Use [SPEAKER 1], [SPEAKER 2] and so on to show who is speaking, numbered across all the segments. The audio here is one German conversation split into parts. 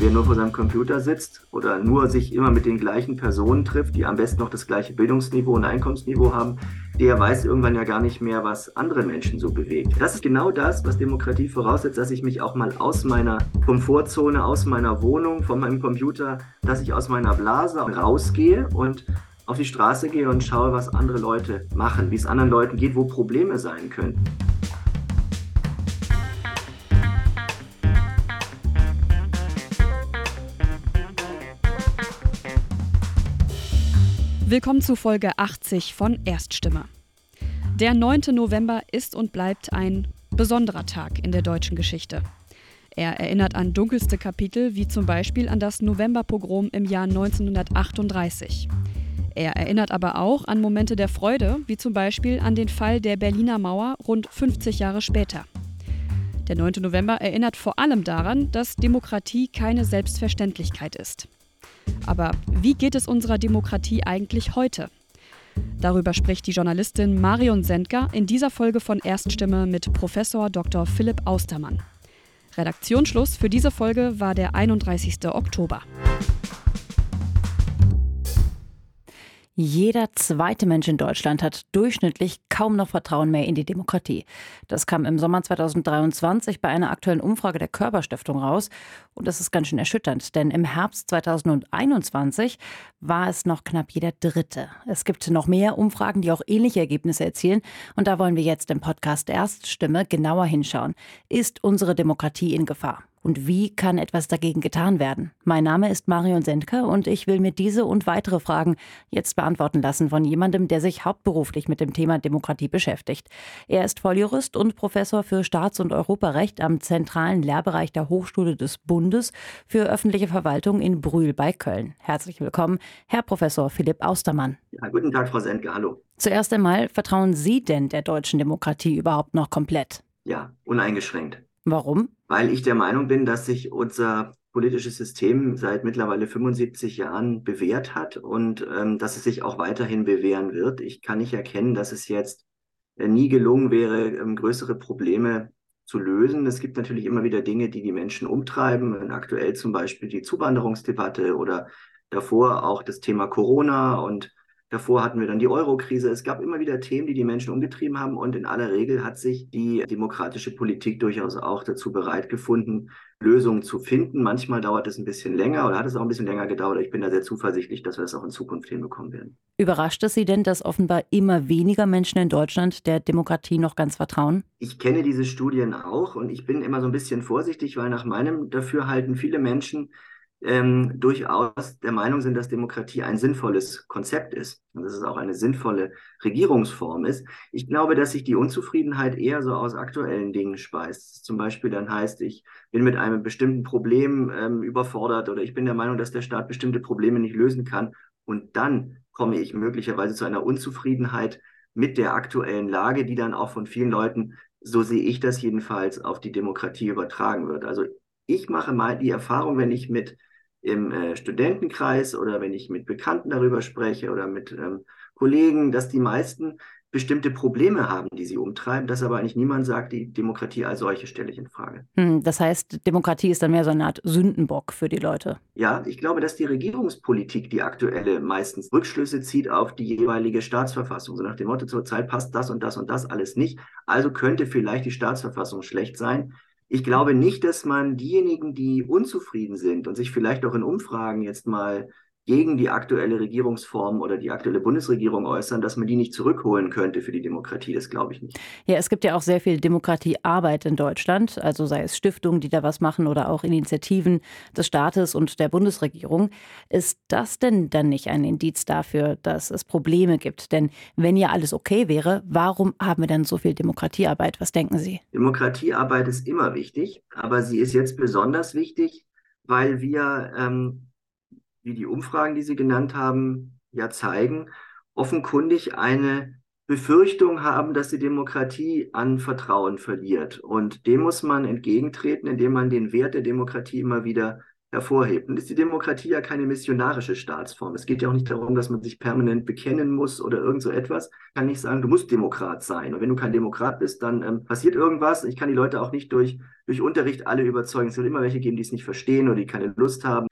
[SPEAKER 1] Wer nur vor seinem Computer sitzt oder nur sich immer mit den gleichen Personen trifft, die am besten noch das gleiche Bildungsniveau und Einkommensniveau haben, der weiß irgendwann ja gar nicht mehr, was andere Menschen so bewegt. Das ist genau das, was Demokratie voraussetzt, dass ich mich auch mal aus meiner Komfortzone, aus meiner Wohnung, von meinem Computer, dass ich aus meiner Blase rausgehe und auf die Straße gehe und schaue, was andere Leute machen, wie es anderen Leuten geht, wo Probleme sein können.
[SPEAKER 2] Willkommen zu Folge 80 von Erststimme. Der 9. November ist und bleibt ein besonderer Tag in der deutschen Geschichte. Er erinnert an dunkelste Kapitel, wie zum Beispiel an das Novemberpogrom im Jahr 1938. Er erinnert aber auch an Momente der Freude, wie zum Beispiel an den Fall der Berliner Mauer rund 50 Jahre später. Der 9. November erinnert vor allem daran, dass Demokratie keine Selbstverständlichkeit ist. Aber wie geht es unserer Demokratie eigentlich heute? Darüber spricht die Journalistin Marion Sendker in dieser Folge von Erststimme mit Professor Dr. Philipp Austermann. Redaktionsschluss für diese Folge war der 31. Oktober.
[SPEAKER 3] Jeder zweite Mensch in Deutschland hat durchschnittlich kaum noch Vertrauen mehr in die Demokratie. Das kam im Sommer 2023 bei einer aktuellen Umfrage der Körperstiftung raus. Und das ist ganz schön erschütternd, denn im Herbst 2021 war es noch knapp jeder Dritte. Es gibt noch mehr Umfragen, die auch ähnliche Ergebnisse erzielen. Und da wollen wir jetzt im Podcast Erststimme genauer hinschauen. Ist unsere Demokratie in Gefahr? Und wie kann etwas dagegen getan werden? Mein Name ist Marion Sendker und ich will mir diese und weitere Fragen jetzt beantworten lassen von jemandem, der sich hauptberuflich mit dem Thema Demokratie beschäftigt. Er ist Volljurist und Professor für Staats- und Europarecht am zentralen Lehrbereich der Hochschule des Bundes für öffentliche Verwaltung in Brühl bei Köln. Herzlich willkommen, Herr Professor Philipp Austermann.
[SPEAKER 1] Ja, guten Tag, Frau Sendker. Hallo.
[SPEAKER 3] Zuerst einmal, vertrauen Sie denn der deutschen Demokratie überhaupt noch komplett?
[SPEAKER 1] Ja, uneingeschränkt.
[SPEAKER 3] Warum?
[SPEAKER 1] Weil ich der Meinung bin, dass sich unser politisches System seit mittlerweile 75 Jahren bewährt hat und ähm, dass es sich auch weiterhin bewähren wird. Ich kann nicht erkennen, dass es jetzt äh, nie gelungen wäre, ähm, größere Probleme zu lösen. Es gibt natürlich immer wieder Dinge, die die Menschen umtreiben. Aktuell zum Beispiel die Zuwanderungsdebatte oder davor auch das Thema Corona und Davor hatten wir dann die Euro-Krise. Es gab immer wieder Themen, die die Menschen umgetrieben haben. Und in aller Regel hat sich die demokratische Politik durchaus auch dazu bereit gefunden, Lösungen zu finden. Manchmal dauert es ein bisschen länger oder hat es auch ein bisschen länger gedauert. Ich bin da sehr zuversichtlich, dass wir das auch in Zukunft hinbekommen werden.
[SPEAKER 3] Überrascht es Sie denn, dass offenbar immer weniger Menschen in Deutschland der Demokratie noch ganz vertrauen?
[SPEAKER 1] Ich kenne diese Studien auch und ich bin immer so ein bisschen vorsichtig, weil nach meinem Dafürhalten viele Menschen ähm, durchaus der Meinung sind, dass Demokratie ein sinnvolles Konzept ist und dass es auch eine sinnvolle Regierungsform ist. Ich glaube, dass sich die Unzufriedenheit eher so aus aktuellen Dingen speist. Zum Beispiel dann heißt, ich bin mit einem bestimmten Problem ähm, überfordert oder ich bin der Meinung, dass der Staat bestimmte Probleme nicht lösen kann und dann komme ich möglicherweise zu einer Unzufriedenheit mit der aktuellen Lage, die dann auch von vielen Leuten, so sehe ich das jedenfalls, auf die Demokratie übertragen wird. Also ich mache mal die Erfahrung, wenn ich mit im äh, Studentenkreis oder wenn ich mit Bekannten darüber spreche oder mit ähm, Kollegen, dass die meisten bestimmte Probleme haben, die sie umtreiben, dass aber eigentlich niemand sagt, die Demokratie als solche stelle ich in Frage.
[SPEAKER 3] Hm, das heißt, Demokratie ist dann mehr so eine Art Sündenbock für die Leute.
[SPEAKER 1] Ja, ich glaube, dass die Regierungspolitik, die aktuelle, meistens Rückschlüsse zieht auf die jeweilige Staatsverfassung. So nach dem Motto, zurzeit passt das und das und das alles nicht. Also könnte vielleicht die Staatsverfassung schlecht sein. Ich glaube nicht, dass man diejenigen, die unzufrieden sind und sich vielleicht auch in Umfragen jetzt mal gegen die aktuelle Regierungsform oder die aktuelle Bundesregierung äußern, dass man die nicht zurückholen könnte für die Demokratie. Das glaube ich nicht.
[SPEAKER 3] Ja, es gibt ja auch sehr viel Demokratiearbeit in Deutschland, also sei es Stiftungen, die da was machen oder auch Initiativen des Staates und der Bundesregierung. Ist das denn dann nicht ein Indiz dafür, dass es Probleme gibt? Denn wenn ja alles okay wäre, warum haben wir dann so viel Demokratiearbeit? Was denken Sie?
[SPEAKER 1] Demokratiearbeit ist immer wichtig, aber sie ist jetzt besonders wichtig, weil wir ähm, wie die Umfragen, die Sie genannt haben, ja zeigen, offenkundig eine Befürchtung haben, dass die Demokratie an Vertrauen verliert. Und dem muss man entgegentreten, indem man den Wert der Demokratie immer wieder hervorhebt. Und ist die Demokratie ja keine missionarische Staatsform. Es geht ja auch nicht darum, dass man sich permanent bekennen muss oder irgend so etwas. Ich kann nicht sagen, du musst Demokrat sein. Und wenn du kein Demokrat bist, dann ähm, passiert irgendwas. Ich kann die Leute auch nicht durch, durch Unterricht alle überzeugen. Es wird immer welche geben, die es nicht verstehen oder die keine Lust haben.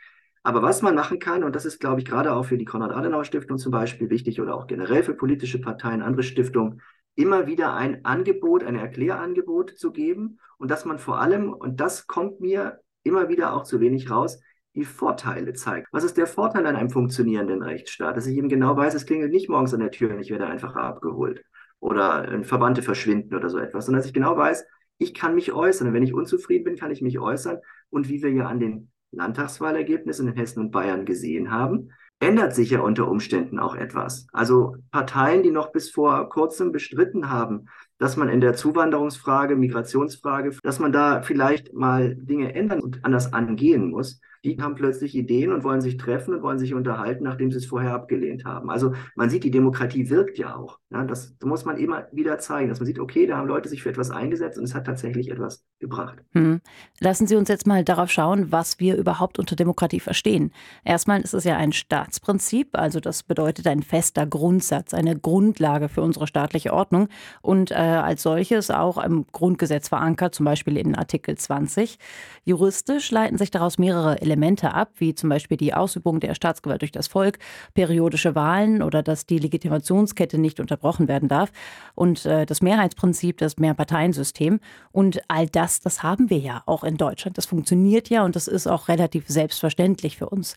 [SPEAKER 1] Aber was man machen kann, und das ist, glaube ich, gerade auch für die Konrad-Adenauer-Stiftung zum Beispiel wichtig oder auch generell für politische Parteien, andere Stiftungen, immer wieder ein Angebot, ein Erklärangebot zu geben und dass man vor allem, und das kommt mir immer wieder auch zu wenig raus, die Vorteile zeigt. Was ist der Vorteil an einem funktionierenden Rechtsstaat? Dass ich eben genau weiß, es klingelt nicht morgens an der Tür und ich werde einfach abgeholt oder Verwandte verschwinden oder so etwas, sondern dass ich genau weiß, ich kann mich äußern. Und wenn ich unzufrieden bin, kann ich mich äußern. Und wie wir ja an den Landtagswahlergebnissen in Hessen und Bayern gesehen haben, ändert sich ja unter Umständen auch etwas. Also Parteien, die noch bis vor kurzem bestritten haben, dass man in der Zuwanderungsfrage, Migrationsfrage, dass man da vielleicht mal Dinge ändern und anders angehen muss, die haben plötzlich Ideen und wollen sich treffen und wollen sich unterhalten, nachdem sie es vorher abgelehnt haben. Also man sieht, die Demokratie wirkt ja auch. Ja, das muss man immer wieder zeigen, dass man sieht, okay, da haben Leute sich für etwas eingesetzt und es hat tatsächlich etwas gebracht.
[SPEAKER 3] Hm. Lassen Sie uns jetzt mal darauf schauen, was wir überhaupt unter Demokratie verstehen. Erstmal ist es ja ein Staatsprinzip, also das bedeutet ein fester Grundsatz, eine Grundlage für unsere staatliche Ordnung und äh, als solches auch im Grundgesetz verankert, zum Beispiel in Artikel 20. Juristisch leiten sich daraus mehrere Elemente ab, wie zum Beispiel die Ausübung der Staatsgewalt durch das Volk, periodische Wahlen oder dass die Legitimationskette nicht unter unterbrochen werden darf. Und äh, das Mehrheitsprinzip, das Mehrparteiensystem. Und all das, das haben wir ja auch in Deutschland. Das funktioniert ja und das ist auch relativ selbstverständlich für uns.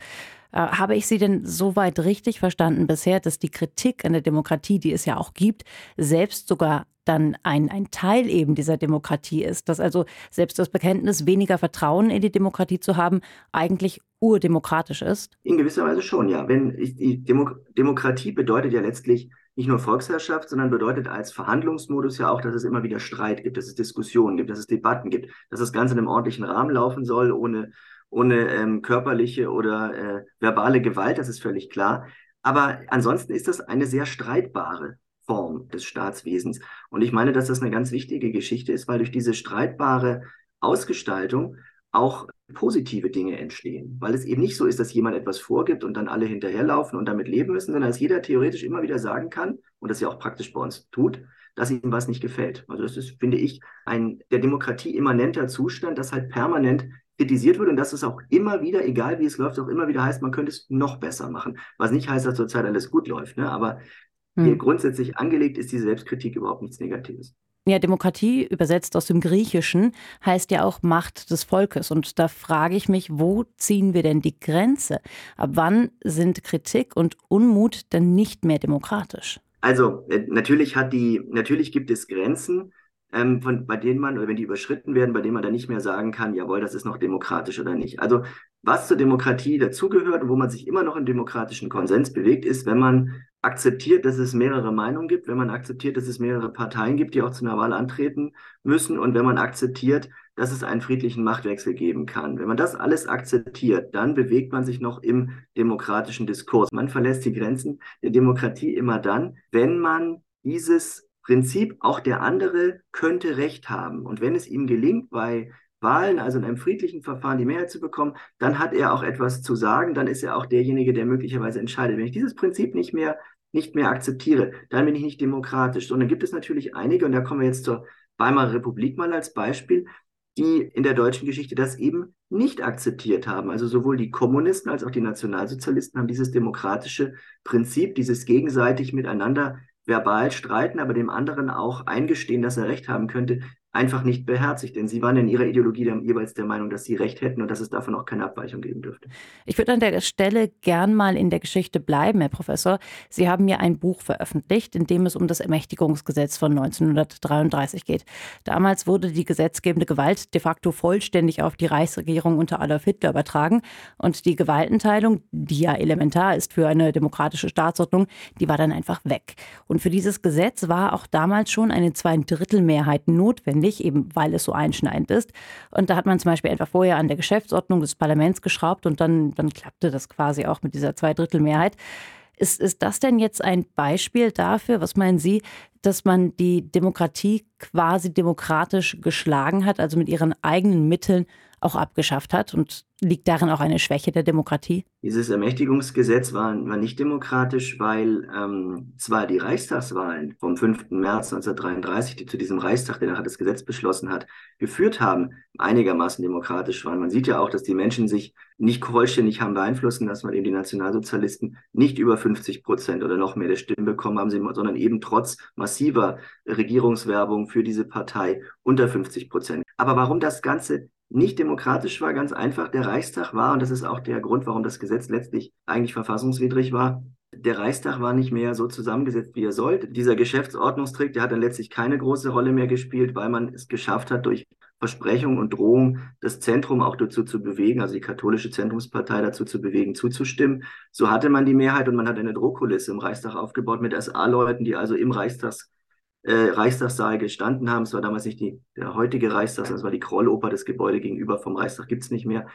[SPEAKER 3] Äh, habe ich Sie denn soweit richtig verstanden bisher, dass die Kritik an der Demokratie, die es ja auch gibt, selbst sogar dann ein, ein Teil eben dieser Demokratie ist, dass also selbst das Bekenntnis, weniger Vertrauen in die Demokratie zu haben, eigentlich urdemokratisch ist?
[SPEAKER 1] In gewisser Weise schon, ja. Wenn die Demo Demokratie bedeutet ja letztlich nicht nur Volksherrschaft, sondern bedeutet als Verhandlungsmodus ja auch, dass es immer wieder Streit gibt, dass es Diskussionen gibt, dass es Debatten gibt, dass das Ganze in einem ordentlichen Rahmen laufen soll, ohne, ohne ähm, körperliche oder äh, verbale Gewalt, das ist völlig klar. Aber ansonsten ist das eine sehr streitbare Form des Staatswesens. Und ich meine, dass das eine ganz wichtige Geschichte ist, weil durch diese streitbare Ausgestaltung auch positive Dinge entstehen, weil es eben nicht so ist, dass jemand etwas vorgibt und dann alle hinterherlaufen und damit leben müssen, sondern dass jeder theoretisch immer wieder sagen kann und das ja auch praktisch bei uns tut, dass ihm was nicht gefällt. Also das ist, finde ich, ein der Demokratie immanenter Zustand, das halt permanent kritisiert wird und dass es auch immer wieder, egal wie es läuft, auch immer wieder heißt, man könnte es noch besser machen. Was nicht heißt, dass zurzeit alles gut läuft, ne? aber hm. hier grundsätzlich angelegt ist diese Selbstkritik überhaupt nichts Negatives.
[SPEAKER 3] Ja, Demokratie, übersetzt aus dem Griechischen, heißt ja auch Macht des Volkes. Und da frage ich mich, wo ziehen wir denn die Grenze? Ab wann sind Kritik und Unmut denn nicht mehr demokratisch?
[SPEAKER 1] Also, äh, natürlich hat die, natürlich gibt es Grenzen, ähm, von, bei denen man, oder wenn die überschritten werden, bei denen man dann nicht mehr sagen kann, jawohl, das ist noch demokratisch oder nicht. Also, was zur Demokratie dazugehört und wo man sich immer noch im demokratischen Konsens bewegt, ist, wenn man akzeptiert, dass es mehrere Meinungen gibt, wenn man akzeptiert, dass es mehrere Parteien gibt, die auch zu einer Wahl antreten müssen und wenn man akzeptiert, dass es einen friedlichen Machtwechsel geben kann. Wenn man das alles akzeptiert, dann bewegt man sich noch im demokratischen Diskurs. Man verlässt die Grenzen der Demokratie immer dann, wenn man dieses Prinzip, auch der andere könnte Recht haben. Und wenn es ihm gelingt, bei Wahlen, also in einem friedlichen Verfahren die Mehrheit zu bekommen, dann hat er auch etwas zu sagen, dann ist er auch derjenige, der möglicherweise entscheidet. Wenn ich dieses Prinzip nicht mehr, nicht mehr akzeptiere, dann bin ich nicht demokratisch. Und dann gibt es natürlich einige, und da kommen wir jetzt zur Weimarer Republik mal als Beispiel, die in der deutschen Geschichte das eben nicht akzeptiert haben. Also sowohl die Kommunisten als auch die Nationalsozialisten haben dieses demokratische Prinzip, dieses gegenseitig miteinander verbal streiten, aber dem anderen auch eingestehen, dass er recht haben könnte, einfach nicht beherzigt, denn sie waren in ihrer Ideologie dann jeweils der Meinung, dass sie recht hätten und dass es davon auch keine Abweichung geben dürfte.
[SPEAKER 3] Ich würde an der Stelle gern mal in der Geschichte bleiben, Herr Professor. Sie haben mir ein Buch veröffentlicht, in dem es um das Ermächtigungsgesetz von 1933 geht. Damals wurde die gesetzgebende Gewalt de facto vollständig auf die Reichsregierung unter Adolf Hitler übertragen und die Gewaltenteilung, die ja elementar ist für eine demokratische Staatsordnung, die war dann einfach weg. Und für dieses Gesetz war auch damals schon eine Zweidrittelmehrheit notwendig notwendig, eben weil es so einschneidend ist. Und da hat man zum Beispiel einfach vorher an der Geschäftsordnung des Parlaments geschraubt und dann, dann klappte das quasi auch mit dieser Zweidrittelmehrheit. Ist, ist das denn jetzt ein Beispiel dafür, was meinen Sie, dass man die Demokratie quasi demokratisch geschlagen hat, also mit ihren eigenen Mitteln auch abgeschafft hat. Und liegt darin auch eine Schwäche der Demokratie?
[SPEAKER 1] Dieses Ermächtigungsgesetz war, war nicht demokratisch, weil ähm, zwar die Reichstagswahlen vom 5. März 1933, die zu diesem Reichstag, der nachher das Gesetz beschlossen hat, geführt haben, einigermaßen demokratisch waren. Man sieht ja auch, dass die Menschen sich nicht vollständig haben beeinflussen lassen, weil eben die Nationalsozialisten nicht über 50 Prozent oder noch mehr der Stimmen bekommen haben, sondern eben trotz massiver Regierungswerbung für diese Partei unter 50 Prozent. Aber warum das Ganze nicht demokratisch war, ganz einfach. Der Reichstag war, und das ist auch der Grund, warum das Gesetz letztlich eigentlich verfassungswidrig war, der Reichstag war nicht mehr so zusammengesetzt, wie er sollte. Dieser Geschäftsordnungstrick, der hat dann letztlich keine große Rolle mehr gespielt, weil man es geschafft hat, durch Versprechung und Drohung das Zentrum auch dazu zu bewegen, also die katholische Zentrumspartei dazu zu bewegen, zuzustimmen. So hatte man die Mehrheit und man hat eine Drohkulisse im Reichstag aufgebaut mit SA-Leuten, die also im Reichstags äh, Reichstagssaal gestanden haben. Es war damals nicht die, der heutige Reichstag, sondern es war die Krolloper, das Gebäude gegenüber vom Reichstag gibt es nicht mehr.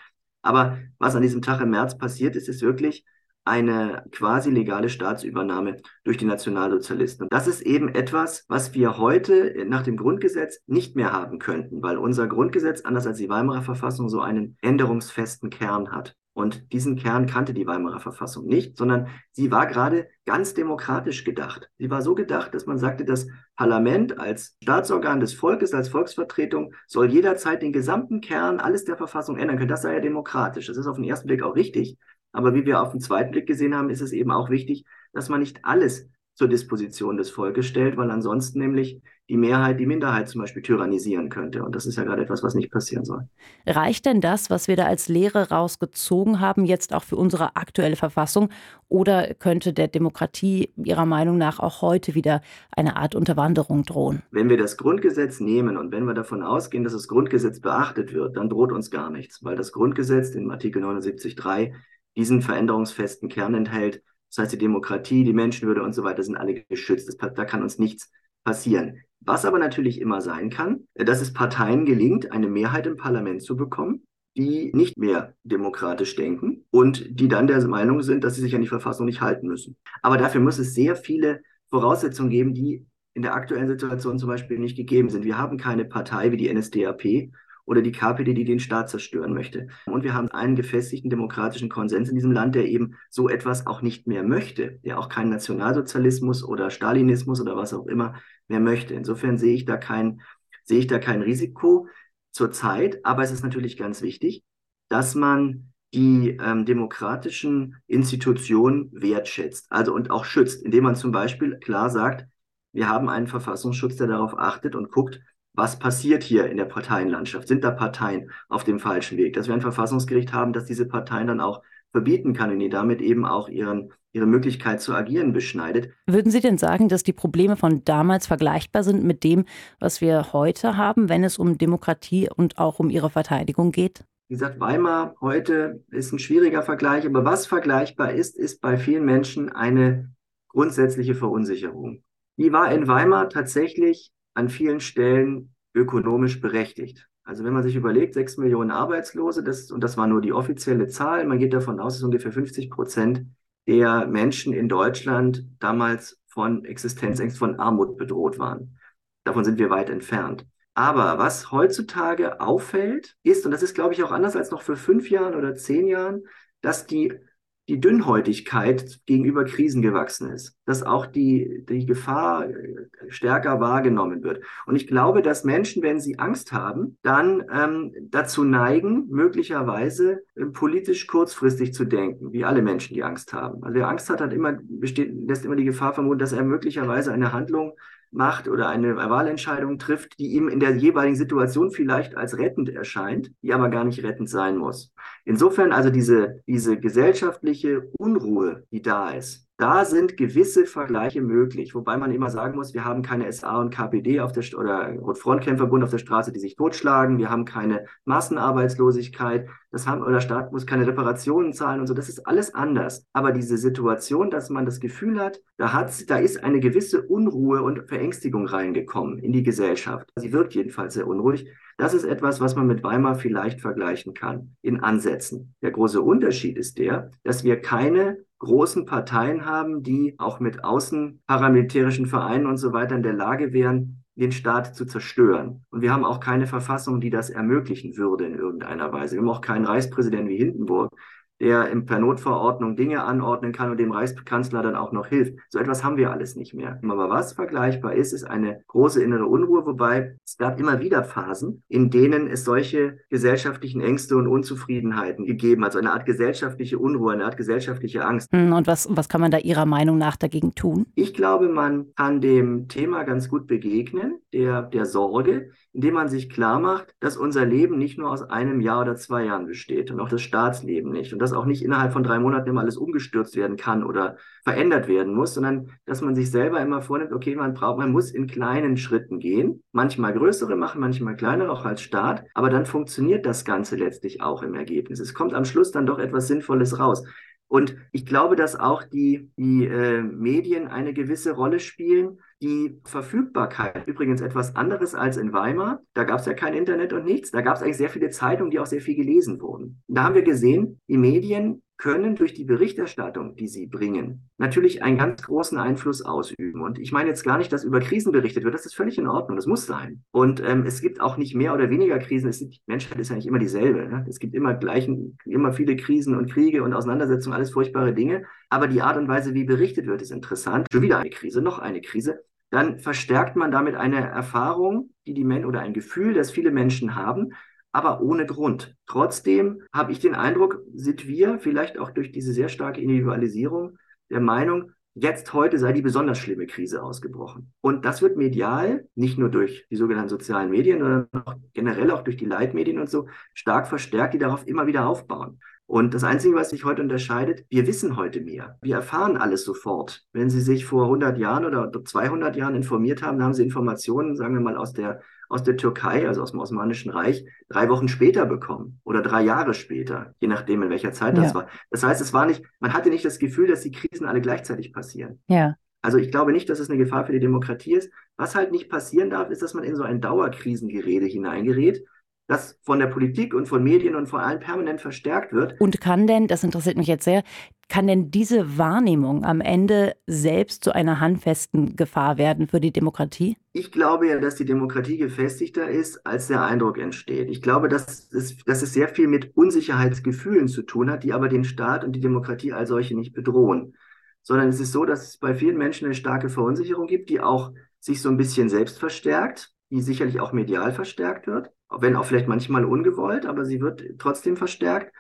[SPEAKER 1] Aber was an diesem Tag im März passiert ist, ist wirklich eine quasi legale Staatsübernahme durch die Nationalsozialisten. Und das ist eben etwas, was wir heute nach dem Grundgesetz nicht mehr haben könnten, weil unser Grundgesetz, anders als die Weimarer Verfassung, so einen änderungsfesten Kern hat. Und diesen Kern kannte die Weimarer Verfassung nicht, sondern sie war gerade ganz demokratisch gedacht. Sie war so gedacht, dass man sagte, das Parlament als Staatsorgan des Volkes, als Volksvertretung soll jederzeit den gesamten Kern, alles der Verfassung ändern können. Das sei ja demokratisch. Das ist auf den ersten Blick auch richtig. Aber wie wir auf den zweiten Blick gesehen haben, ist es eben auch wichtig, dass man nicht alles zur Disposition des Volkes stellt, weil ansonsten nämlich die Mehrheit die Minderheit zum Beispiel tyrannisieren könnte. Und das ist ja gerade etwas, was nicht passieren soll.
[SPEAKER 3] Reicht denn das, was wir da als Lehre rausgezogen haben, jetzt auch für unsere aktuelle Verfassung? Oder könnte der Demokratie Ihrer Meinung nach auch heute wieder eine Art Unterwanderung drohen?
[SPEAKER 1] Wenn wir das Grundgesetz nehmen und wenn wir davon ausgehen, dass das Grundgesetz beachtet wird, dann droht uns gar nichts, weil das Grundgesetz in Artikel 79.3 diesen veränderungsfesten Kern enthält. Das heißt, die Demokratie, die Menschenwürde und so weiter sind alle geschützt. Das, da kann uns nichts passieren. Was aber natürlich immer sein kann, dass es Parteien gelingt, eine Mehrheit im Parlament zu bekommen, die nicht mehr demokratisch denken und die dann der Meinung sind, dass sie sich an die Verfassung nicht halten müssen. Aber dafür muss es sehr viele Voraussetzungen geben, die in der aktuellen Situation zum Beispiel nicht gegeben sind. Wir haben keine Partei wie die NSDAP oder die KPD, die den Staat zerstören möchte. Und wir haben einen gefestigten demokratischen Konsens in diesem Land, der eben so etwas auch nicht mehr möchte, der auch keinen Nationalsozialismus oder Stalinismus oder was auch immer mehr möchte. Insofern sehe ich da kein, sehe ich da kein Risiko zurzeit, aber es ist natürlich ganz wichtig, dass man die ähm, demokratischen Institutionen wertschätzt, also und auch schützt, indem man zum Beispiel klar sagt, wir haben einen Verfassungsschutz, der darauf achtet und guckt, was passiert hier in der Parteienlandschaft? Sind da Parteien auf dem falschen Weg? Dass wir ein Verfassungsgericht haben, das diese Parteien dann auch verbieten kann und die damit eben auch ihren, ihre Möglichkeit zu agieren beschneidet.
[SPEAKER 3] Würden Sie denn sagen, dass die Probleme von damals vergleichbar sind mit dem, was wir heute haben, wenn es um Demokratie und auch um ihre Verteidigung geht?
[SPEAKER 1] Wie gesagt, Weimar heute ist ein schwieriger Vergleich, aber was vergleichbar ist, ist bei vielen Menschen eine grundsätzliche Verunsicherung. Die war in Weimar tatsächlich an vielen Stellen ökonomisch berechtigt. Also wenn man sich überlegt, sechs Millionen Arbeitslose, das, und das war nur die offizielle Zahl, man geht davon aus, dass ungefähr 50 Prozent der Menschen in Deutschland damals von Existenzängst, von Armut bedroht waren. Davon sind wir weit entfernt. Aber was heutzutage auffällt, ist, und das ist, glaube ich, auch anders als noch vor fünf Jahren oder zehn Jahren, dass die die Dünnhäutigkeit gegenüber Krisen gewachsen ist, dass auch die, die Gefahr äh, stärker wahrgenommen wird. Und ich glaube, dass Menschen, wenn sie Angst haben, dann ähm, dazu neigen, möglicherweise äh, politisch kurzfristig zu denken, wie alle Menschen, die Angst haben. Also wer Angst hat, hat immer, besteht, lässt immer die Gefahr vermuten, dass er möglicherweise eine Handlung macht oder eine Wahlentscheidung trifft, die ihm in der jeweiligen Situation vielleicht als rettend erscheint, die aber gar nicht rettend sein muss. Insofern also diese, diese gesellschaftliche Unruhe, die da ist, da sind gewisse Vergleiche möglich, wobei man immer sagen muss, wir haben keine SA und KPD auf der oder Rotfrontkämpferbund auf der Straße, die sich totschlagen, wir haben keine Massenarbeitslosigkeit, das haben oder der Staat muss keine Reparationen zahlen und so, das ist alles anders. Aber diese Situation, dass man das Gefühl hat, da hat da ist eine gewisse Unruhe und Verängstigung reingekommen in die Gesellschaft. Sie wirkt jedenfalls sehr unruhig. Das ist etwas, was man mit Weimar vielleicht vergleichen kann in Ansätzen. Der große Unterschied ist der, dass wir keine großen Parteien haben, die auch mit außenparamilitärischen Vereinen und so weiter in der Lage wären, den Staat zu zerstören. Und wir haben auch keine Verfassung, die das ermöglichen würde in irgendeiner Weise. Wir haben auch keinen Reichspräsidenten wie Hindenburg, der in per Notverordnung Dinge anordnen kann und dem Reichskanzler dann auch noch hilft. So etwas haben wir alles nicht mehr. Aber was vergleichbar ist, ist eine große innere Unruhe, wobei es gab immer wieder Phasen, in denen es solche gesellschaftlichen Ängste und Unzufriedenheiten gegeben hat. Also eine Art gesellschaftliche Unruhe, eine Art gesellschaftliche Angst.
[SPEAKER 3] Hm, und was, was kann man da Ihrer Meinung nach dagegen tun?
[SPEAKER 1] Ich glaube, man kann dem Thema ganz gut begegnen, der, der Sorge, indem man sich klar macht, dass unser Leben nicht nur aus einem Jahr oder zwei Jahren besteht und auch das Staatsleben nicht. Und dass auch nicht innerhalb von drei Monaten immer alles umgestürzt werden kann oder verändert werden muss, sondern dass man sich selber immer vornimmt, okay, man braucht, man muss in kleinen Schritten gehen, manchmal größere machen, manchmal kleinere, auch als Staat, aber dann funktioniert das Ganze letztlich auch im Ergebnis. Es kommt am Schluss dann doch etwas Sinnvolles raus. Und ich glaube, dass auch die, die äh, Medien eine gewisse Rolle spielen. Die Verfügbarkeit, übrigens etwas anderes als in Weimar, da gab es ja kein Internet und nichts. Da gab es eigentlich sehr viele Zeitungen, die auch sehr viel gelesen wurden. Da haben wir gesehen, die Medien können durch die Berichterstattung, die sie bringen, natürlich einen ganz großen Einfluss ausüben. Und ich meine jetzt gar nicht, dass über Krisen berichtet wird. Das ist völlig in Ordnung. Das muss sein. Und ähm, es gibt auch nicht mehr oder weniger Krisen. Es die Menschheit ist ja nicht immer dieselbe. Ne? Es gibt immer gleichen, immer viele Krisen und Kriege und Auseinandersetzungen, alles furchtbare Dinge. Aber die Art und Weise, wie berichtet wird, ist interessant. Schon wieder eine Krise, noch eine Krise. Dann verstärkt man damit eine Erfahrung, die die Menschen oder ein Gefühl, das viele Menschen haben, aber ohne Grund. Trotzdem habe ich den Eindruck, sind wir vielleicht auch durch diese sehr starke Individualisierung der Meinung, jetzt heute sei die besonders schlimme Krise ausgebrochen. Und das wird medial, nicht nur durch die sogenannten sozialen Medien, sondern auch generell auch durch die Leitmedien und so, stark verstärkt, die darauf immer wieder aufbauen. Und das Einzige, was sich heute unterscheidet, wir wissen heute mehr. Wir erfahren alles sofort. Wenn Sie sich vor 100 Jahren oder 200 Jahren informiert haben, haben Sie Informationen, sagen wir mal, aus der aus der Türkei, also aus dem Osmanischen Reich, drei Wochen später bekommen oder drei Jahre später, je nachdem, in welcher Zeit ja. das war. Das heißt, es war nicht, man hatte nicht das Gefühl, dass die Krisen alle gleichzeitig passieren.
[SPEAKER 3] Ja.
[SPEAKER 1] Also ich glaube nicht, dass es eine Gefahr für die Demokratie ist. Was halt nicht passieren darf, ist, dass man in so ein Dauerkrisengerede hineingerät das von der Politik und von Medien und vor allem permanent verstärkt wird.
[SPEAKER 3] Und kann denn, das interessiert mich jetzt sehr, kann denn diese Wahrnehmung am Ende selbst zu einer handfesten Gefahr werden für die Demokratie?
[SPEAKER 1] Ich glaube ja, dass die Demokratie gefestigter ist, als der Eindruck entsteht. Ich glaube, dass es, dass es sehr viel mit Unsicherheitsgefühlen zu tun hat, die aber den Staat und die Demokratie als solche nicht bedrohen. Sondern es ist so, dass es bei vielen Menschen eine starke Verunsicherung gibt, die auch sich so ein bisschen selbst verstärkt, die sicherlich auch medial verstärkt wird wenn auch vielleicht manchmal ungewollt, aber sie wird trotzdem verstärkt.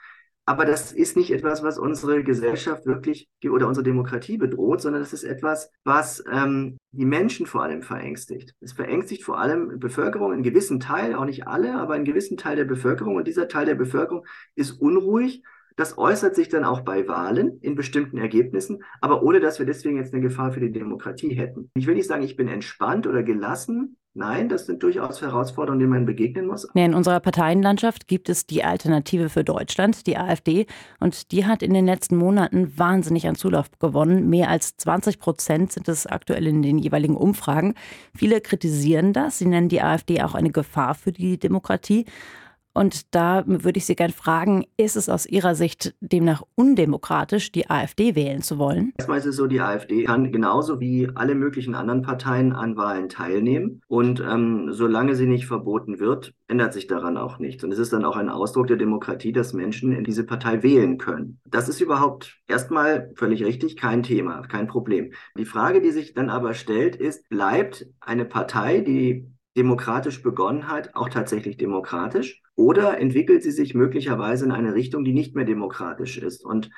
[SPEAKER 1] Aber das ist nicht etwas, was unsere Gesellschaft wirklich oder unsere Demokratie bedroht, sondern das ist etwas, was ähm, die Menschen vor allem verängstigt. Es verängstigt vor allem Bevölkerung, in gewissen Teil, auch nicht alle, aber einen gewissen Teil der Bevölkerung. Und dieser Teil der Bevölkerung ist unruhig. Das äußert sich dann auch bei Wahlen in bestimmten Ergebnissen, aber ohne dass wir deswegen jetzt eine Gefahr für die Demokratie hätten. Ich will nicht sagen, ich bin entspannt oder gelassen, Nein, das sind durchaus Herausforderungen, denen man begegnen muss.
[SPEAKER 3] In unserer Parteienlandschaft gibt es die Alternative für Deutschland, die AfD. Und die hat in den letzten Monaten wahnsinnig an Zulauf gewonnen. Mehr als 20 Prozent sind es aktuell in den jeweiligen Umfragen. Viele kritisieren das. Sie nennen die AfD auch eine Gefahr für die Demokratie. Und da würde ich Sie gerne fragen, ist es aus Ihrer Sicht demnach undemokratisch, die AfD wählen zu wollen?
[SPEAKER 1] Erstmal ist es so, die AfD kann genauso wie alle möglichen anderen Parteien an Wahlen teilnehmen. Und ähm, solange sie nicht verboten wird, ändert sich daran auch nichts. Und es ist dann auch ein Ausdruck der Demokratie, dass Menschen in diese Partei wählen können. Das ist überhaupt erstmal völlig richtig, kein Thema, kein Problem. Die Frage, die sich dann aber stellt, ist, bleibt eine Partei, die demokratisch begonnen hat, auch tatsächlich demokratisch? Oder entwickelt sie sich möglicherweise in eine Richtung, die nicht mehr demokratisch ist? Und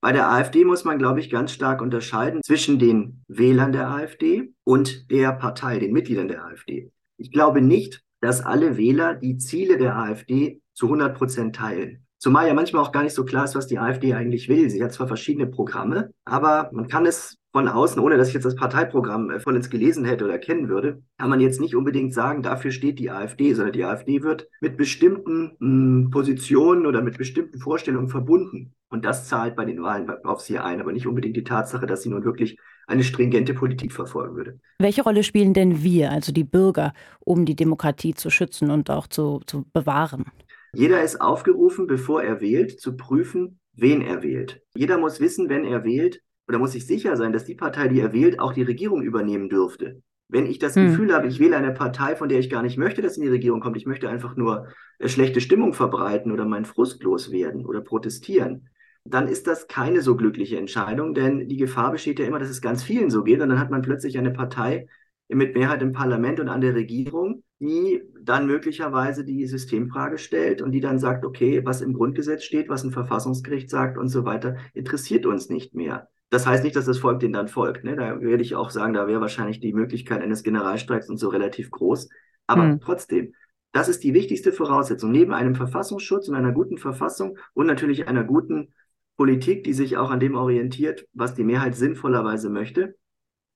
[SPEAKER 1] bei der AfD muss man, glaube ich, ganz stark unterscheiden zwischen den Wählern der AfD und der Partei, den Mitgliedern der AfD. Ich glaube nicht, dass alle Wähler die Ziele der AfD zu 100 Prozent teilen. Zumal ja manchmal auch gar nicht so klar ist, was die AfD eigentlich will. Sie hat zwar verschiedene Programme, aber man kann es von außen, ohne dass ich jetzt das Parteiprogramm äh, von uns gelesen hätte oder kennen würde, kann man jetzt nicht unbedingt sagen, dafür steht die AfD, sondern die AfD wird mit bestimmten mh, hm, Positionen oder mit bestimmten Vorstellungen verbunden. Und das zahlt bei den Wahlen auf sie ein, aber nicht unbedingt die Tatsache, dass sie nun wirklich eine stringente Politik verfolgen würde.
[SPEAKER 3] Welche Rolle spielen denn wir, also die Bürger, um die Demokratie zu schützen und auch zu, zu bewahren?
[SPEAKER 1] Jeder ist aufgerufen, bevor er wählt, zu prüfen, wen er wählt. Jeder muss wissen, wenn er wählt, oder muss sich sicher sein, dass die Partei, die er wählt, auch die Regierung übernehmen dürfte, Wenn ich das hm. Gefühl habe, ich wähle eine Partei, von der ich gar nicht möchte, dass in die Regierung kommt, ich möchte einfach nur äh, schlechte Stimmung verbreiten oder meinen Frust loswerden oder protestieren, dann ist das keine so glückliche Entscheidung, denn die Gefahr besteht ja immer, dass es ganz vielen so geht und dann hat man plötzlich eine Partei mit Mehrheit im Parlament und an der Regierung, die dann möglicherweise die Systemfrage stellt und die dann sagt, okay, was im Grundgesetz steht, was ein Verfassungsgericht sagt und so weiter, interessiert uns nicht mehr. Das heißt nicht, dass das Volk den dann folgt. Ne? Da würde ich auch sagen, da wäre wahrscheinlich die Möglichkeit eines Generalstreiks und so relativ groß. Aber hm. trotzdem, das ist die wichtigste Voraussetzung. Neben einem Verfassungsschutz und einer guten Verfassung und natürlich einer guten Politik, die sich auch an dem orientiert, was die Mehrheit sinnvollerweise möchte,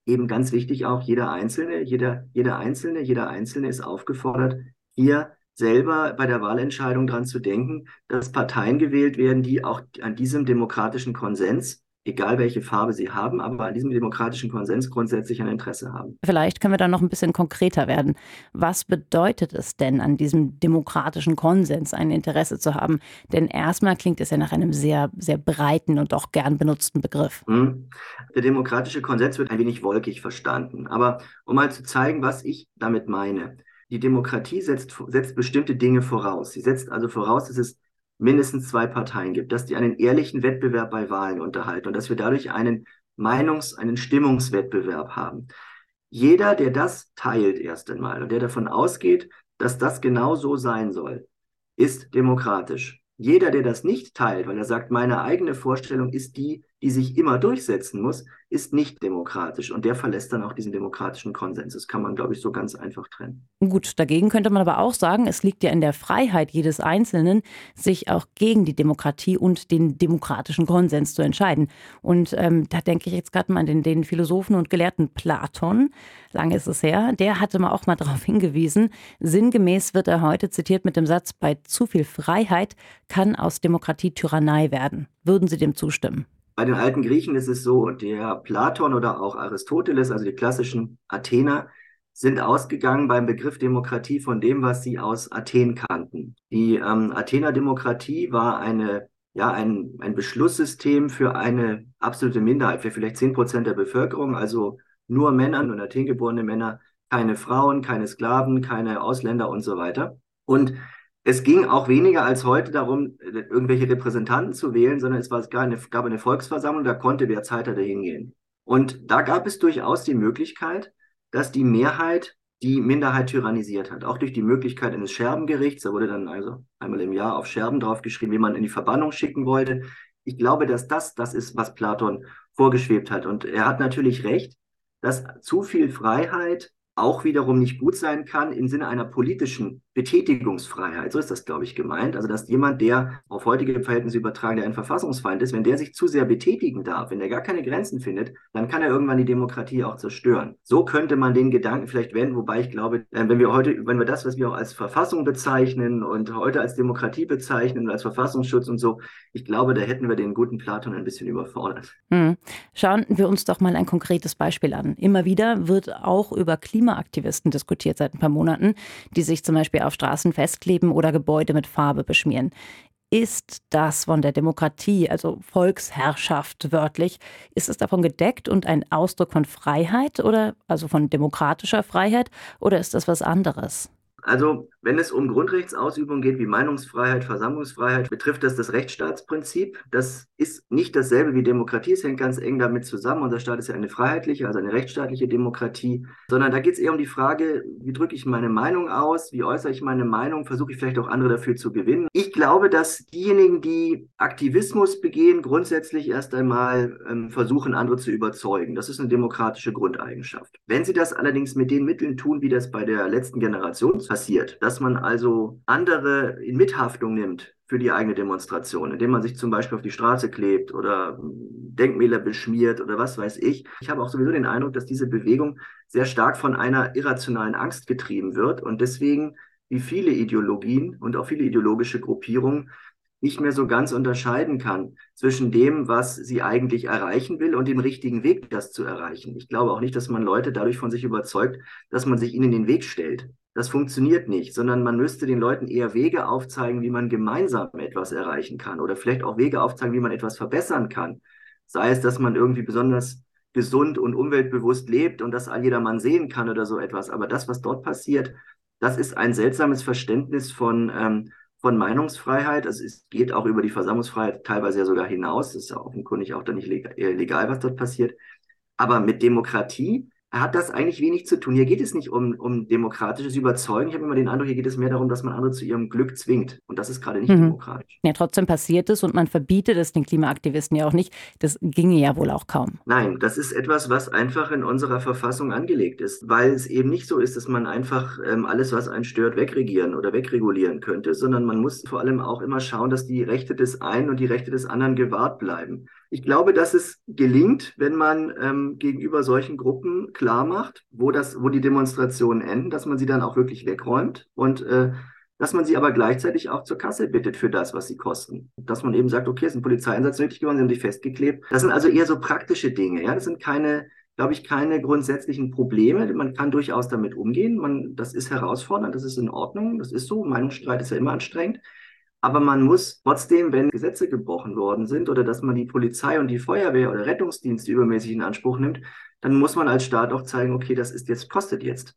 [SPEAKER 1] eben ganz wichtig auch jeder Einzelne, jeder, jeder Einzelne, jeder Einzelne ist aufgefordert, hier selber bei der Wahlentscheidung dran zu denken, dass Parteien gewählt werden, die auch an diesem demokratischen Konsens egal welche Farbe sie haben, aber an diesem demokratischen Konsens grundsätzlich ein Interesse haben.
[SPEAKER 3] Vielleicht können wir da noch ein bisschen konkreter werden. Was bedeutet es denn, an diesem demokratischen Konsens ein Interesse zu haben? Denn erstmal klingt es ja nach einem sehr, sehr breiten und auch gern benutzten Begriff.
[SPEAKER 1] Hm. Der demokratische Konsens wird ein wenig wolkig verstanden. Aber um mal zu zeigen, was ich damit meine. Die Demokratie setzt, setzt bestimmte Dinge voraus. Sie setzt also voraus, dass es mindestens zwei Parteien gibt, dass die einen ehrlichen Wettbewerb bei Wahlen unterhalten und dass wir dadurch einen Meinungs-, einen Stimmungswettbewerb haben. Jeder, der das teilt erst einmal und der davon ausgeht, dass das genau so sein soll, ist demokratisch. Jeder, der das nicht teilt, weil er sagt, meine eigene Vorstellung ist die, die sich immer durchsetzen muss, ist nicht demokratisch. Und der verlässt dann auch diesen demokratischen Konsens. Das kann man, glaube ich, so ganz einfach trennen.
[SPEAKER 3] Gut, dagegen könnte man aber auch sagen, es liegt ja in der Freiheit jedes Einzelnen, sich auch gegen die Demokratie und den demokratischen Konsens zu entscheiden. Und ähm, da denke ich jetzt gerade mal an den, den Philosophen und Gelehrten Platon. Lange ist es her. Der hatte mal auch mal darauf hingewiesen. Sinngemäß wird er heute zitiert mit dem Satz: Bei zu viel Freiheit kann aus Demokratie Tyrannei werden. Würden Sie dem zustimmen?
[SPEAKER 1] Bei den alten Griechen ist es so, der Platon oder auch Aristoteles, also die klassischen Athener, sind ausgegangen beim Begriff Demokratie von dem, was sie aus Athen kannten. Die ähm, Athener Demokratie war eine, ja, ein, ein Beschlusssystem für eine absolute Minderheit, für vielleicht zehn Prozent der Bevölkerung, also nur Männer und Athen geborene Männer, keine Frauen, keine Sklaven, keine Ausländer und so weiter. Und es ging auch weniger als heute darum, irgendwelche Repräsentanten zu wählen, sondern es war, es gab, eine, gab eine Volksversammlung, da konnte wer Zeit hatte hingehen. Und da gab es durchaus die Möglichkeit, dass die Mehrheit die Minderheit tyrannisiert hat. Auch durch die Möglichkeit eines Scherbengerichts. Da wurde dann also einmal im Jahr auf Scherben draufgeschrieben, wie man in die Verbannung schicken wollte. Ich glaube, dass das das ist, was Platon vorgeschwebt hat. Und er hat natürlich recht, dass zu viel Freiheit auch wiederum nicht gut sein kann im Sinne einer politischen Betätigungsfreiheit. So ist das, glaube ich, gemeint. Also, dass jemand, der auf heutige Verhältnisse übertragen, der ein Verfassungsfeind ist, wenn der sich zu sehr betätigen darf, wenn der gar keine Grenzen findet, dann kann er irgendwann die Demokratie auch zerstören. So könnte man den Gedanken vielleicht wenden, wobei ich glaube, äh, wenn wir heute, wenn wir das, was wir auch als Verfassung bezeichnen und heute als Demokratie bezeichnen und als Verfassungsschutz und so, ich glaube, da hätten wir den guten Platon ein bisschen überfordert.
[SPEAKER 3] Hm. Schauen wir uns doch mal ein konkretes Beispiel an. Immer wieder wird auch über Klimaaktivisten diskutiert seit ein paar Monaten, die sich zum Beispiel auf Straßen festkleben oder Gebäude mit Farbe beschmieren. Ist das von der Demokratie, also Volksherrschaft wörtlich, ist es davon gedeckt und ein Ausdruck von Freiheit oder also von demokratischer Freiheit oder ist das was anderes?
[SPEAKER 1] Also, wenn es um Grundrechtsausübung geht, wie Meinungsfreiheit, Versammlungsfreiheit, betrifft das das Rechtsstaatsprinzip. Das ist nicht dasselbe wie Demokratie. Es hängt ganz eng damit zusammen. Unser Staat ist ja eine freiheitliche, also eine rechtsstaatliche Demokratie. Sondern da geht es eher um die Frage, wie drücke ich meine Meinung aus? Wie äußere ich meine Meinung? Versuche ich vielleicht auch andere dafür zu gewinnen? Ich glaube, dass diejenigen, die Aktivismus begehen, grundsätzlich erst einmal ähm, versuchen, andere zu überzeugen. Das ist eine demokratische Grundeigenschaft. Wenn sie das allerdings mit den Mitteln tun, wie das bei der letzten Generation passiert, dass man also andere in Mithaftung nimmt für die eigene Demonstration, indem man sich zum Beispiel auf die Straße klebt oder Denkmäler beschmiert oder was weiß ich. Ich habe auch sowieso den Eindruck, dass diese Bewegung sehr stark von einer irrationalen Angst getrieben wird und deswegen wie viele Ideologien und auch viele ideologische Gruppierungen nicht mehr so ganz unterscheiden kann zwischen dem, was sie eigentlich erreichen will und dem richtigen Weg, das zu erreichen. Ich glaube auch nicht, dass man Leute dadurch von sich überzeugt, dass man sich ihnen den Weg stellt. Das funktioniert nicht, sondern man müsste den Leuten eher Wege aufzeigen, wie man gemeinsam etwas erreichen kann oder vielleicht auch Wege aufzeigen, wie man etwas verbessern kann. Sei es, dass man irgendwie besonders gesund und umweltbewusst lebt und das jedermann sehen kann oder so etwas. Aber das, was dort passiert, das ist ein seltsames Verständnis von, ähm, von Meinungsfreiheit. Also es geht auch über die Versammlungsfreiheit teilweise ja sogar hinaus. Das ist ja offenkundig auch dann nicht äh, legal, was dort passiert. Aber mit Demokratie hat das eigentlich wenig zu tun. Hier geht es nicht um, um demokratisches Überzeugen. Ich habe immer den Eindruck, hier geht es mehr darum, dass man andere zu ihrem Glück zwingt. Und das ist gerade nicht mhm. demokratisch.
[SPEAKER 3] Ja, trotzdem passiert es und man verbietet es den Klimaaktivisten ja auch nicht. Das ginge ja wohl auch kaum.
[SPEAKER 1] Nein, das ist etwas, was einfach in unserer Verfassung angelegt ist, weil es eben nicht so ist, dass man einfach ähm, alles, was einen stört, wegregieren oder wegregulieren könnte, sondern man muss vor allem auch immer schauen, dass die Rechte des einen und die Rechte des anderen gewahrt bleiben. Ich glaube, dass es gelingt, wenn man ähm, gegenüber solchen Gruppen klar macht, wo, das, wo die Demonstrationen enden, dass man sie dann auch wirklich wegräumt und äh, dass man sie aber gleichzeitig auch zur Kasse bittet für das, was sie kosten. Dass man eben sagt, okay, es ist ein Polizeieinsatz nötig geworden, sie haben dich festgeklebt. Das sind also eher so praktische Dinge. Ja, das sind keine, glaube ich, keine grundsätzlichen Probleme. Man kann durchaus damit umgehen. Man, das ist herausfordernd, das ist in Ordnung, das ist so. Meinungsstreit ist ja immer anstrengend. Aber man muss trotzdem, wenn Gesetze gebrochen worden sind oder dass man die Polizei und die Feuerwehr oder Rettungsdienste übermäßig in Anspruch nimmt, dann muss man als Staat auch zeigen, okay, das ist jetzt, kostet jetzt.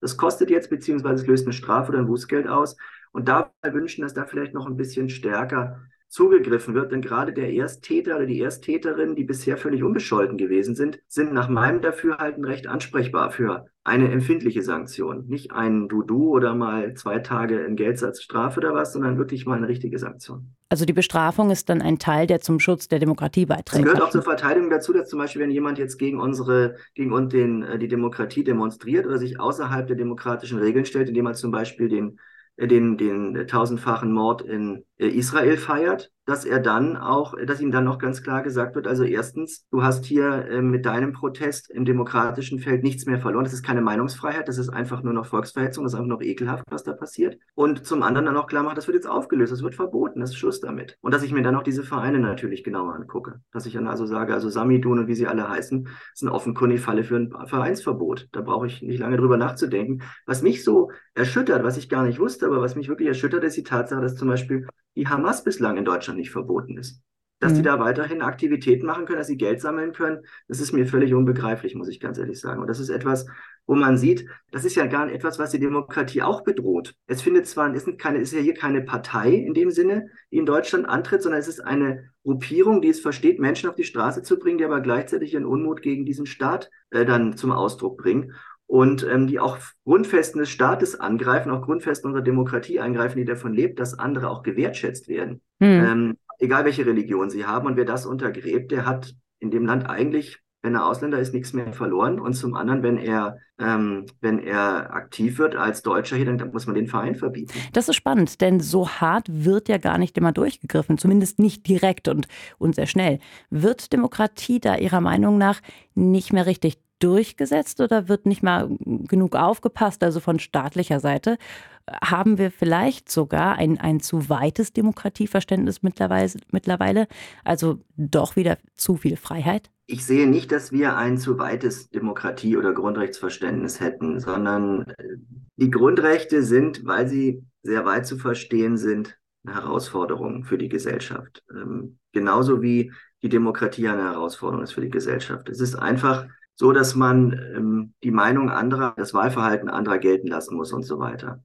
[SPEAKER 1] Das kostet jetzt, beziehungsweise es löst eine Strafe oder ein Bußgeld aus. Und dabei wünschen, dass da vielleicht noch ein bisschen stärker zugegriffen wird. Denn gerade der Ersttäter oder die Ersttäterin, die bisher völlig unbescholten gewesen sind, sind nach meinem Dafürhalten recht ansprechbar für eine empfindliche Sanktion. Nicht ein Dudu oder mal zwei Tage in Geldsatz Strafe oder was, sondern wirklich mal eine richtige Sanktion.
[SPEAKER 3] Also die Bestrafung ist dann ein Teil, der zum Schutz der Demokratie beiträgt.
[SPEAKER 1] Es gehört auch zur Verteidigung dazu, dass zum Beispiel, wenn jemand jetzt gegen unsere, gegen und den, äh, die Demokratie demonstriert oder sich außerhalb der demokratischen Regeln stellt, indem er zum Beispiel den den, den tausendfachen Mord in äh, Israel feiert, dass er dann auch, dass ihm dann noch ganz klar gesagt wird, also erstens, du hast hier äh, mit deinem Protest im demokratischen Feld nichts mehr verloren. Das ist keine Meinungsfreiheit, das ist einfach nur noch Volksverhetzung, das ist einfach noch ekelhaft, was da passiert. Und zum anderen dann auch klar macht, das wird jetzt aufgelöst, das wird verboten, das ist Schluss damit. Und dass ich mir dann auch diese Vereine natürlich genauer angucke. Dass ich dann also sage, also Samidun und wie sie alle heißen, sind offenkundig Falle für ein Vereinsverbot. Da brauche ich nicht lange drüber nachzudenken. Was mich so erschüttert, was ich gar nicht wusste, aber was mich wirklich erschüttert, ist die Tatsache, dass zum Beispiel die Hamas bislang in Deutschland nicht verboten ist. Dass mhm. die da weiterhin Aktivitäten machen können, dass sie Geld sammeln können, das ist mir völlig unbegreiflich, muss ich ganz ehrlich sagen. Und das ist etwas, wo man sieht, das ist ja gar nicht etwas, was die Demokratie auch bedroht. Es findet zwar, es ist, keine, ist ja hier keine Partei in dem Sinne, die in Deutschland antritt, sondern es ist eine Gruppierung, die es versteht, Menschen auf die Straße zu bringen, die aber gleichzeitig ihren Unmut gegen diesen Staat äh, dann zum Ausdruck bringen und ähm, die auch Grundfesten des Staates angreifen, auch Grundfesten unserer Demokratie eingreifen, die davon lebt, dass andere auch gewertschätzt werden. Mhm. Ähm, egal welche Religion sie haben. Und wer das untergräbt, der hat in dem Land eigentlich, wenn er Ausländer ist, nichts mehr verloren. Und zum anderen, wenn er, ähm, wenn er aktiv wird als Deutscher hier, dann muss man den Verein verbieten.
[SPEAKER 3] Das ist spannend, denn so hart wird ja gar nicht immer durchgegriffen, zumindest nicht direkt und, und sehr schnell. Wird Demokratie da Ihrer Meinung nach nicht mehr richtig durchgesetzt oder wird nicht mal genug aufgepasst, also von staatlicher Seite? Haben wir vielleicht sogar ein, ein zu weites Demokratieverständnis mittlerweile, mittlerweile, also doch wieder zu viel Freiheit?
[SPEAKER 1] Ich sehe nicht, dass wir ein zu weites Demokratie- oder Grundrechtsverständnis hätten, sondern äh, die Grundrechte sind, weil sie sehr weit zu verstehen sind, eine Herausforderung für die Gesellschaft. Ähm, genauso wie die Demokratie eine Herausforderung ist für die Gesellschaft. Es ist einfach so dass man ähm, die Meinung anderer, das Wahlverhalten anderer gelten lassen muss und so weiter.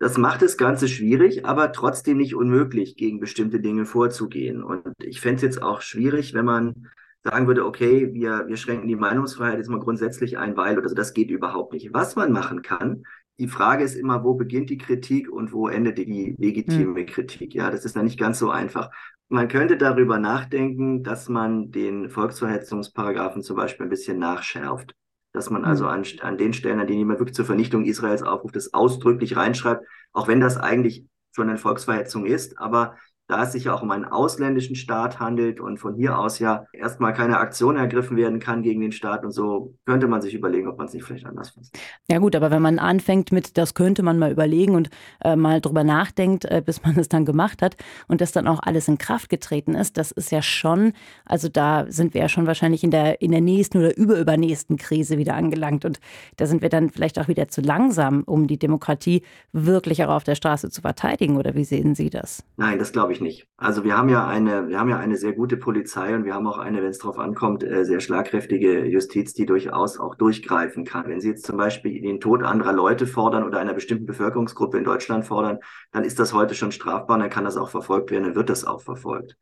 [SPEAKER 1] Das macht das Ganze schwierig, aber trotzdem nicht unmöglich, gegen bestimmte Dinge vorzugehen. Und ich fände es jetzt auch schwierig, wenn man sagen würde, okay, wir, wir schränken die Meinungsfreiheit jetzt mal grundsätzlich ein, weil, also das geht überhaupt nicht. Was man machen kann, die Frage ist immer, wo beginnt die Kritik und wo endet die legitime hm. Kritik? Ja, das ist dann nicht ganz so einfach. Man könnte darüber nachdenken, dass man den Volksverhetzungsparagraphen zum Beispiel ein bisschen nachschärft. Dass man also hm. an, an den Stellen, an denen jemand wirklich zur Vernichtung Israels aufruft, das ausdrücklich reinschreibt, auch wenn das eigentlich schon eine Volksverhetzung ist. Aber da es sich ja auch um einen ausländischen Staat handelt und von hier aus ja erstmal keine Aktion ergriffen werden kann gegen den Staat und so, könnte man sich überlegen, ob man es nicht vielleicht anders fasst.
[SPEAKER 3] Ja gut, aber wenn man anfängt mit, das könnte man mal überlegen und äh, mal drüber nachdenkt, äh, bis man es dann gemacht hat und das dann auch alles in Kraft getreten ist, das ist ja schon, also da sind wir ja schon wahrscheinlich in der, in der nächsten oder überübernächsten Krise wieder angelangt und da sind wir dann vielleicht auch wieder zu langsam, um die Demokratie wirklich auch auf der Straße zu verteidigen oder wie sehen Sie das?
[SPEAKER 1] Nein, das glaube ich nicht nicht. Also wir haben ja eine, wir haben ja eine sehr gute Polizei und wir haben auch eine, wenn es darauf ankommt, äh, sehr schlagkräftige Justiz, die durchaus auch durchgreifen kann. Wenn Sie jetzt zum Beispiel den Tod anderer Leute fordern oder einer bestimmten Bevölkerungsgruppe in Deutschland fordern, dann ist das heute schon strafbar und dann kann das auch verfolgt werden und wird das auch verfolgt.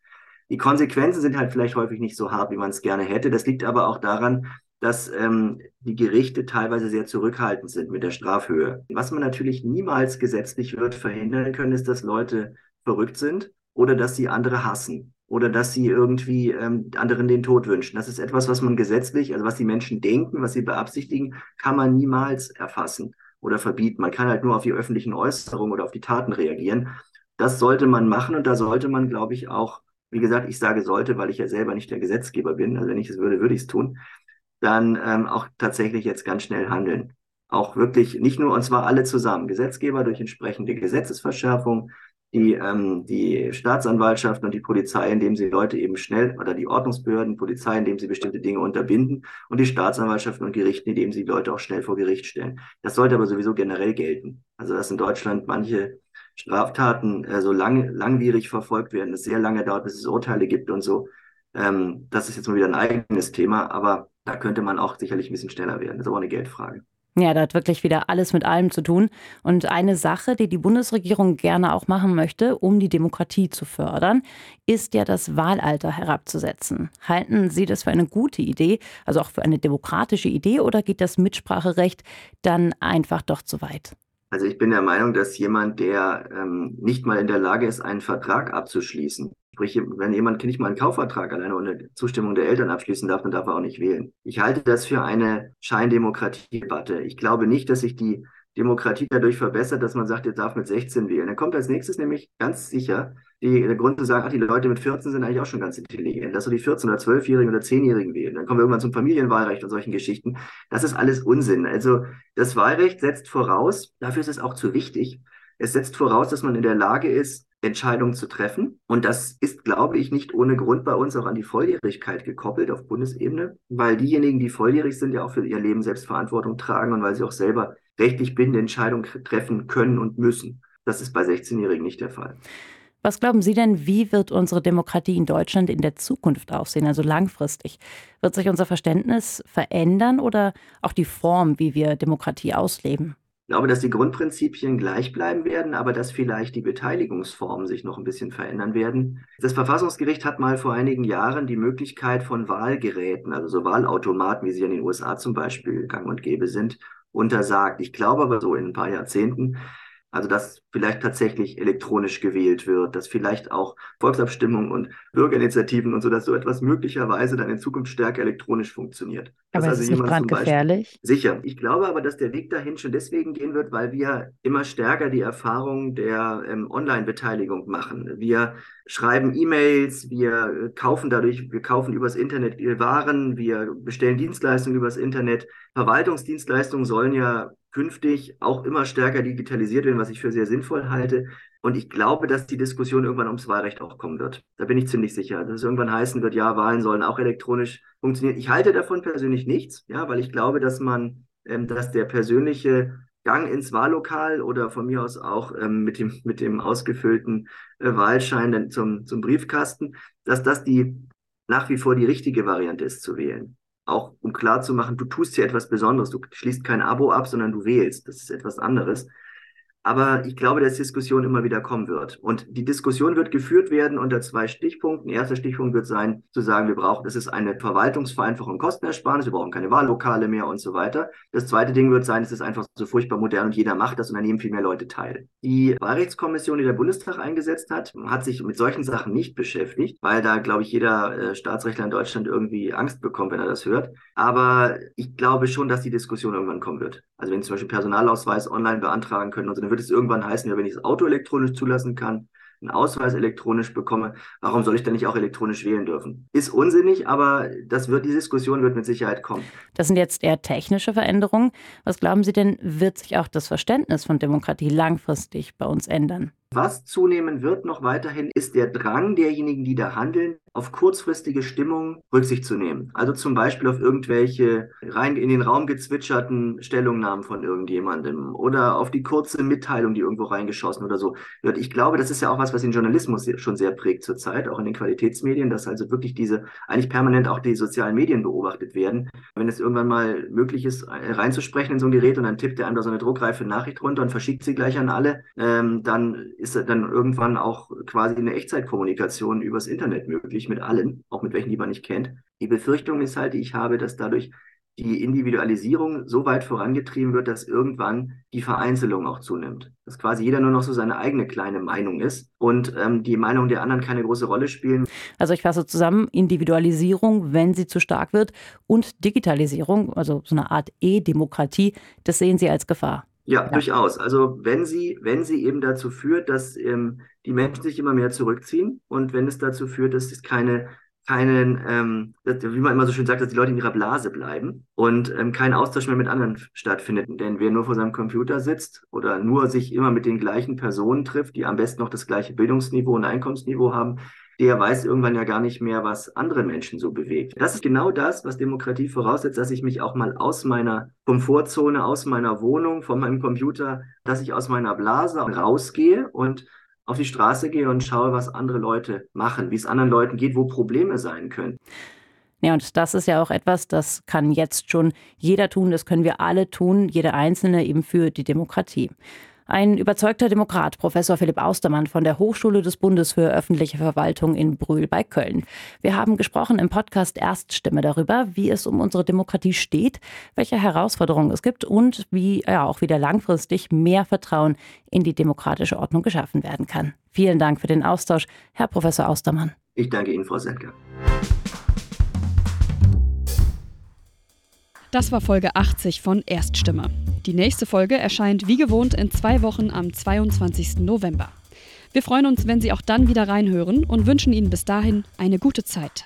[SPEAKER 1] Die Konsequenzen sind halt vielleicht häufig nicht so hart, wie man es gerne hätte. Das liegt aber auch daran, dass ähm, die Gerichte teilweise sehr zurückhaltend sind mit der Strafhöhe. Was man natürlich niemals gesetzlich wird verhindern können, ist, dass Leute verrückt sind oder dass sie andere hassen oder dass sie irgendwie ähm, anderen den Tod wünschen. Das ist etwas, was man gesetzlich, also was die Menschen denken, was sie beabsichtigen, kann man niemals erfassen oder verbieten. Man kann halt nur auf die öffentlichen Äußerungen oder auf die Taten reagieren. Das sollte man machen und da sollte man, glaube ich, auch, wie gesagt, ich sage sollte, weil ich ja selber nicht der Gesetzgeber bin. Also wenn ich es würde, würde ich es tun dann ähm, auch tatsächlich jetzt ganz schnell handeln. Auch wirklich nicht nur, und zwar alle zusammen, Gesetzgeber durch entsprechende Gesetzesverschärfung, die, ähm, die Staatsanwaltschaft und die Polizei, indem sie Leute eben schnell, oder die Ordnungsbehörden, Polizei, indem sie bestimmte Dinge unterbinden und die Staatsanwaltschaften und Gerichten, indem sie Leute auch schnell vor Gericht stellen. Das sollte aber sowieso generell gelten. Also dass in Deutschland manche Straftaten äh, so lang, langwierig verfolgt werden, es sehr lange dauert, bis es Urteile gibt und so. Ähm, das ist jetzt mal wieder ein eigenes Thema, aber da könnte man auch sicherlich ein bisschen schneller werden. Das ist aber eine Geldfrage.
[SPEAKER 3] Ja, da hat wirklich wieder alles mit allem zu tun. Und eine Sache, die die Bundesregierung gerne auch machen möchte, um die Demokratie zu fördern, ist ja das Wahlalter herabzusetzen. Halten Sie das für eine gute Idee, also auch für eine demokratische Idee, oder geht das Mitspracherecht dann einfach doch zu weit?
[SPEAKER 1] Also ich bin der Meinung, dass jemand, der ähm, nicht mal in der Lage ist, einen Vertrag abzuschließen, Sprich, wenn jemand nicht mal einen Kaufvertrag alleine ohne Zustimmung der Eltern abschließen darf, dann darf er auch nicht wählen. Ich halte das für eine Scheindemokratiedebatte. Ich glaube nicht, dass sich die Demokratie dadurch verbessert, dass man sagt, jetzt darf mit 16 wählen. Dann kommt als nächstes nämlich ganz sicher die, der Grund zu sagen, ach, die Leute mit 14 sind eigentlich auch schon ganz intelligent. Lass doch die 14- oder 12-Jährigen oder 10-Jährigen wählen. Dann kommen wir irgendwann zum Familienwahlrecht und solchen Geschichten. Das ist alles Unsinn. Also das Wahlrecht setzt voraus, dafür ist es auch zu wichtig, es setzt voraus, dass man in der Lage ist, Entscheidungen zu treffen. Und das ist, glaube ich, nicht ohne Grund bei uns auch an die Volljährigkeit gekoppelt auf Bundesebene, weil diejenigen, die volljährig sind, ja auch für ihr Leben selbst Verantwortung tragen und weil sie auch selber rechtlich bindende Entscheidungen treffen können und müssen. Das ist bei 16-Jährigen nicht der Fall.
[SPEAKER 3] Was glauben Sie denn, wie wird unsere Demokratie in Deutschland in der Zukunft aussehen, also langfristig? Wird sich unser Verständnis verändern oder auch die Form, wie wir Demokratie ausleben?
[SPEAKER 1] Ich glaube, dass die Grundprinzipien gleich bleiben werden, aber dass vielleicht die Beteiligungsformen sich noch ein bisschen verändern werden. Das Verfassungsgericht hat mal vor einigen Jahren die Möglichkeit von Wahlgeräten, also so Wahlautomaten, wie sie in den USA zum Beispiel gang und gäbe sind, untersagt. Ich glaube aber so in ein paar Jahrzehnten also dass vielleicht tatsächlich elektronisch gewählt wird, dass vielleicht auch Volksabstimmungen und Bürgerinitiativen und so, dass so etwas möglicherweise dann in Zukunft stärker elektronisch funktioniert.
[SPEAKER 3] Aber
[SPEAKER 1] dass
[SPEAKER 3] ist also nicht brandgefährlich?
[SPEAKER 1] Sicher. Ich glaube aber, dass der Weg dahin schon deswegen gehen wird, weil wir immer stärker die Erfahrung der ähm, Online-Beteiligung machen. Wir schreiben E-Mails, wir kaufen dadurch, wir kaufen übers Internet Waren, wir bestellen Dienstleistungen übers Internet. Verwaltungsdienstleistungen sollen ja künftig auch immer stärker digitalisiert werden, was ich für sehr sinnvoll halte. Und ich glaube, dass die Diskussion irgendwann ums Wahlrecht auch kommen wird. Da bin ich ziemlich sicher. Dass es irgendwann heißen wird, ja, Wahlen sollen auch elektronisch funktionieren. Ich halte davon persönlich nichts, ja, weil ich glaube, dass man, ähm, dass der persönliche Gang ins Wahllokal oder von mir aus auch ähm, mit, dem, mit dem ausgefüllten äh, Wahlschein zum, zum Briefkasten, dass das die nach wie vor die richtige Variante ist zu wählen auch um klar zu machen, du tust hier etwas Besonderes. Du schließt kein Abo ab, sondern du wählst. Das ist etwas anderes. Aber ich glaube, dass Diskussion immer wieder kommen wird. Und die Diskussion wird geführt werden unter zwei Stichpunkten. Erster Stichpunkt wird sein, zu sagen, wir brauchen, das ist eine Verwaltungsvereinfachung, Kostenersparnis, wir brauchen keine Wahllokale mehr und so weiter. Das zweite Ding wird sein, es ist einfach so furchtbar modern und jeder macht das und dann nehmen viel mehr Leute teil. Die Wahlrechtskommission, die der Bundestag eingesetzt hat, hat sich mit solchen Sachen nicht beschäftigt, weil da, glaube ich, jeder äh, Staatsrechtler in Deutschland irgendwie Angst bekommt, wenn er das hört. Aber ich glaube schon, dass die Diskussion irgendwann kommen wird. Also wenn zum Beispiel Personalausweis online beantragen können und so, dann wird es irgendwann heißen, ja, wenn ich das Auto elektronisch zulassen kann, einen Ausweis elektronisch bekomme, warum soll ich dann nicht auch elektronisch wählen dürfen? Ist unsinnig, aber das wird, die Diskussion wird mit Sicherheit kommen.
[SPEAKER 3] Das sind jetzt eher technische Veränderungen. Was glauben Sie denn, wird sich auch das Verständnis von Demokratie langfristig bei uns ändern?
[SPEAKER 1] Was zunehmen wird noch weiterhin, ist der Drang derjenigen, die da handeln, auf kurzfristige Stimmung Rücksicht zu nehmen. Also zum Beispiel auf irgendwelche rein in den Raum gezwitscherten Stellungnahmen von irgendjemandem oder auf die kurze Mitteilung, die irgendwo reingeschossen oder so wird. Ich glaube, das ist ja auch was, was den Journalismus schon sehr prägt zurzeit, auch in den Qualitätsmedien, dass also wirklich diese, eigentlich permanent auch die sozialen Medien beobachtet werden. Wenn es irgendwann mal möglich ist, reinzusprechen in so ein Gerät und dann tippt der einem da so eine druckreife Nachricht runter und verschickt sie gleich an alle, ähm, dann ist dann irgendwann auch quasi eine Echtzeitkommunikation übers Internet möglich mit allen, auch mit welchen, die man nicht kennt. Die Befürchtung ist halt, die ich habe, dass dadurch die Individualisierung so weit vorangetrieben wird, dass irgendwann die Vereinzelung auch zunimmt. Dass quasi jeder nur noch so seine eigene kleine Meinung ist und ähm, die Meinung der anderen keine große Rolle spielen.
[SPEAKER 3] Also ich fasse zusammen, Individualisierung, wenn sie zu stark wird, und Digitalisierung, also so eine Art E-Demokratie, das sehen Sie als Gefahr.
[SPEAKER 1] Ja, ja, durchaus. Also wenn sie, wenn sie eben dazu führt, dass ähm, die Menschen sich immer mehr zurückziehen und wenn es dazu führt, dass es keine, keinen, ähm, wie man immer so schön sagt, dass die Leute in ihrer Blase bleiben und ähm, kein Austausch mehr mit anderen stattfindet. Denn wer nur vor seinem Computer sitzt oder nur sich immer mit den gleichen Personen trifft, die am besten noch das gleiche Bildungsniveau und Einkommensniveau haben, der weiß irgendwann ja gar nicht mehr, was andere Menschen so bewegt. Das ist genau das, was Demokratie voraussetzt, dass ich mich auch mal aus meiner Komfortzone, aus meiner Wohnung, von meinem Computer, dass ich aus meiner Blase rausgehe und auf die Straße gehe und schaue, was andere Leute machen, wie es anderen Leuten geht, wo Probleme sein können.
[SPEAKER 3] Ja, und das ist ja auch etwas, das kann jetzt schon jeder tun, das können wir alle tun, jeder Einzelne eben für die Demokratie. Ein überzeugter Demokrat, Professor Philipp Austermann von der Hochschule des Bundes für öffentliche Verwaltung in Brühl bei Köln. Wir haben gesprochen im Podcast Erststimme darüber, wie es um unsere Demokratie steht, welche Herausforderungen es gibt und wie ja auch wieder langfristig mehr Vertrauen in die demokratische Ordnung geschaffen werden kann. Vielen Dank für den Austausch, Herr Professor Austermann.
[SPEAKER 1] Ich danke Ihnen, Frau Senke.
[SPEAKER 2] Das war Folge 80 von Erststimme. Die nächste Folge erscheint wie gewohnt in zwei Wochen am 22. November. Wir freuen uns, wenn Sie auch dann wieder reinhören und wünschen Ihnen bis dahin eine gute Zeit.